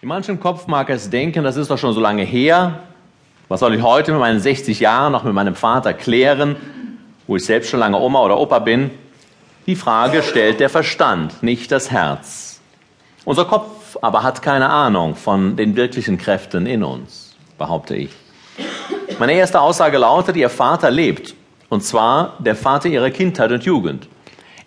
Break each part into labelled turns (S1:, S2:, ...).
S1: In manchem Kopf mag es denken, das ist doch schon so lange her. Was soll ich heute mit meinen 60 Jahren noch mit meinem Vater klären, wo ich selbst schon lange Oma oder Opa bin? Die Frage stellt der Verstand, nicht das Herz. Unser Kopf aber hat keine Ahnung von den wirklichen Kräften in uns, behaupte ich. Meine erste Aussage lautet, Ihr Vater lebt. Und zwar der Vater Ihrer Kindheit und Jugend.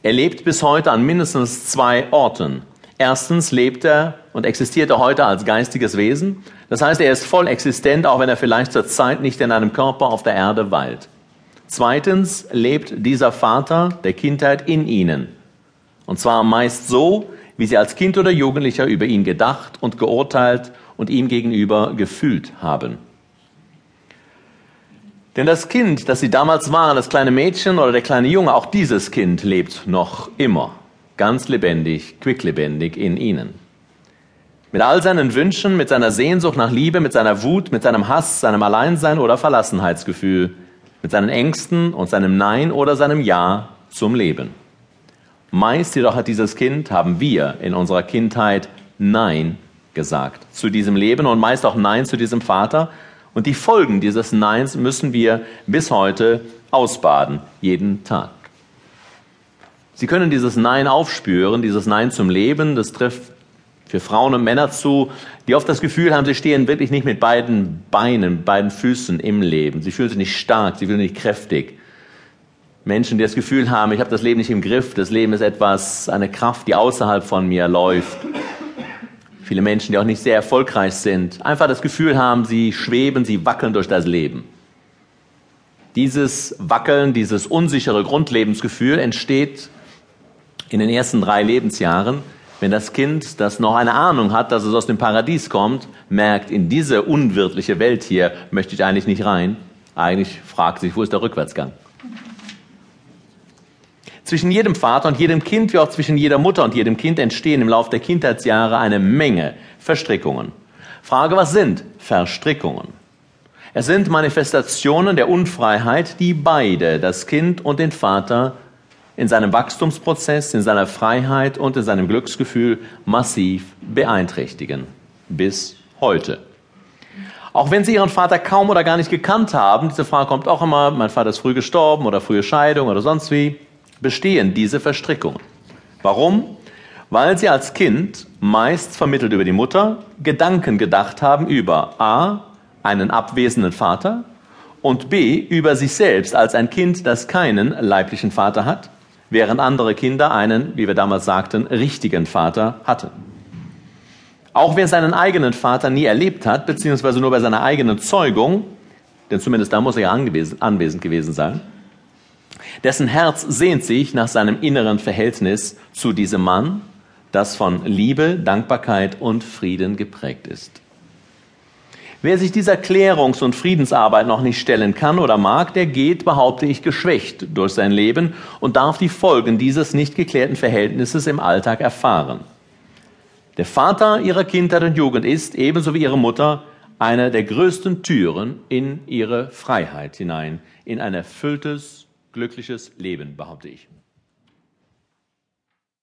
S1: Er lebt bis heute an mindestens zwei Orten. Erstens lebt er und existiert er heute als geistiges Wesen. Das heißt, er ist voll existent, auch wenn er vielleicht zur Zeit nicht in einem Körper auf der Erde weilt. Zweitens lebt dieser Vater der Kindheit in ihnen. Und zwar meist so, wie sie als Kind oder Jugendlicher über ihn gedacht und geurteilt und ihm gegenüber gefühlt haben. Denn das Kind, das sie damals waren, das kleine Mädchen oder der kleine Junge, auch dieses Kind lebt noch immer, ganz lebendig, quicklebendig in ihnen. Mit all seinen Wünschen, mit seiner Sehnsucht nach Liebe, mit seiner Wut, mit seinem Hass, seinem Alleinsein oder Verlassenheitsgefühl, mit seinen Ängsten und seinem Nein oder seinem Ja zum Leben. Meist jedoch hat dieses Kind, haben wir in unserer Kindheit Nein gesagt zu diesem Leben und meist auch Nein zu diesem Vater, und die Folgen dieses Neins müssen wir bis heute ausbaden, jeden Tag. Sie können dieses Nein aufspüren, dieses Nein zum Leben, das trifft für Frauen und Männer zu, die oft das Gefühl haben, sie stehen wirklich nicht mit beiden Beinen, beiden Füßen im Leben. Sie fühlen sich nicht stark, sie fühlen sich nicht kräftig. Menschen, die das Gefühl haben, ich habe das Leben nicht im Griff, das Leben ist etwas, eine Kraft, die außerhalb von mir läuft. Viele Menschen, die auch nicht sehr erfolgreich sind, einfach das Gefühl haben, sie schweben, sie wackeln durch das Leben. Dieses Wackeln, dieses unsichere Grundlebensgefühl entsteht in den ersten drei Lebensjahren, wenn das Kind, das noch eine Ahnung hat, dass es aus dem Paradies kommt, merkt, in diese unwirtliche Welt hier möchte ich eigentlich nicht rein. Eigentlich fragt sich, wo ist der Rückwärtsgang? Zwischen jedem Vater und jedem Kind, wie auch zwischen jeder Mutter und jedem Kind entstehen im Laufe der Kindheitsjahre eine Menge Verstrickungen. Frage, was sind Verstrickungen? Es sind Manifestationen der Unfreiheit, die beide, das Kind und den Vater, in seinem Wachstumsprozess, in seiner Freiheit und in seinem Glücksgefühl massiv beeinträchtigen. Bis heute. Auch wenn sie ihren Vater kaum oder gar nicht gekannt haben, diese Frage kommt auch immer, mein Vater ist früh gestorben oder frühe Scheidung oder sonst wie, bestehen diese Verstrickungen. Warum? Weil sie als Kind, meist vermittelt über die Mutter, Gedanken gedacht haben über a. einen abwesenden Vater und b. über sich selbst als ein Kind, das keinen leiblichen Vater hat, während andere Kinder einen, wie wir damals sagten, richtigen Vater hatten. Auch wer seinen eigenen Vater nie erlebt hat, beziehungsweise nur bei seiner eigenen Zeugung, denn zumindest da muss er ja anwesend gewesen sein, dessen Herz sehnt sich nach seinem inneren Verhältnis zu diesem Mann, das von Liebe, Dankbarkeit und Frieden geprägt ist. Wer sich dieser Klärungs- und Friedensarbeit noch nicht stellen kann oder mag, der geht, behaupte ich, geschwächt durch sein Leben und darf die Folgen dieses nicht geklärten Verhältnisses im Alltag erfahren. Der Vater ihrer Kindheit und Jugend ist, ebenso wie ihre Mutter, eine der größten Türen in ihre Freiheit hinein, in ein erfülltes, glückliches Leben, behaupte ich.